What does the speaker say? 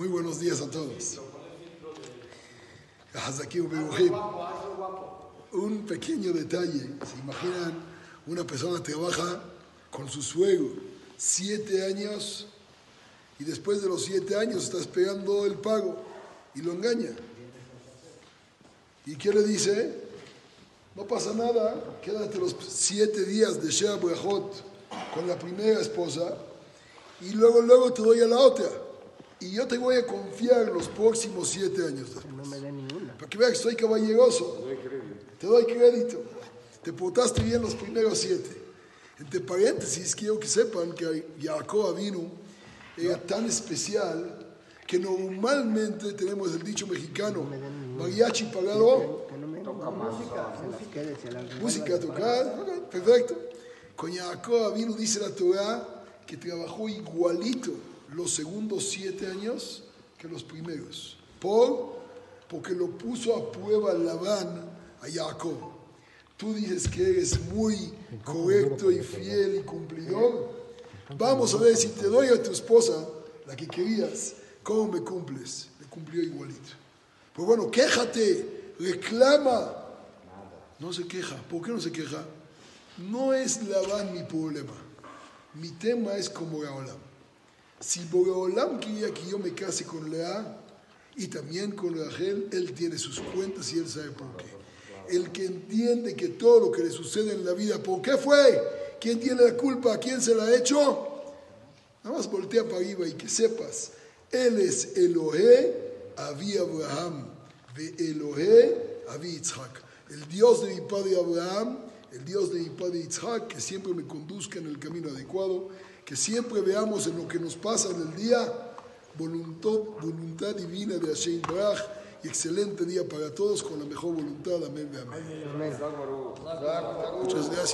Muy buenos días a todos. Un pequeño detalle. ¿Se imaginan? Una persona trabaja con su suegro siete años y después de los siete años está esperando el pago y lo engaña. ¿Y qué le dice? No pasa nada, quédate los siete días de Shea con la primera esposa y luego, luego te doy a la otra. Y yo te voy a confiar los próximos siete años después. No me da ninguna. Para que veas que soy caballeroso. Te doy crédito. Te portaste bien los primeros siete. Entre paréntesis, quiero que sepan que Jacob vino era tan especial que normalmente tenemos el dicho mexicano, mariachi pagado, Que no me música. Quédese la música tocada, ok, perfecto. Con Jacob vino, dice la Torah, que trabajó igualito los segundos siete años que los primeros. ¿Por? Porque lo puso a prueba Labán a Jacob. Tú dices que eres muy correcto y fiel y cumplidor. Vamos a ver si te doy a tu esposa la que querías, ¿cómo me cumples? Me cumplió igualito. Pues bueno, quéjate, reclama. No se queja. ¿Por qué no se queja? No es Labán mi problema. Mi tema es con Boreolam. Si Boreolam quería que yo me case con Lea y también con Rachel, él tiene sus cuentas y él sabe por qué. El que entiende que todo lo que le sucede en la vida, ¿por qué fue? ¿Quién tiene la culpa? ¿A quién se la ha hecho? Nada más voltea para arriba y que sepas, él es Elohe, Avi Abraham, ve Elohe, Avi Yitzhak. El Dios de mi padre Abraham, el Dios de mi padre Yitzhak, que siempre me conduzca en el camino adecuado, que siempre veamos en lo que nos pasa en el día voluntad, voluntad divina de Hashem Baraj y excelente día para todos con la mejor voluntad. Amén. amén. Muchas gracias.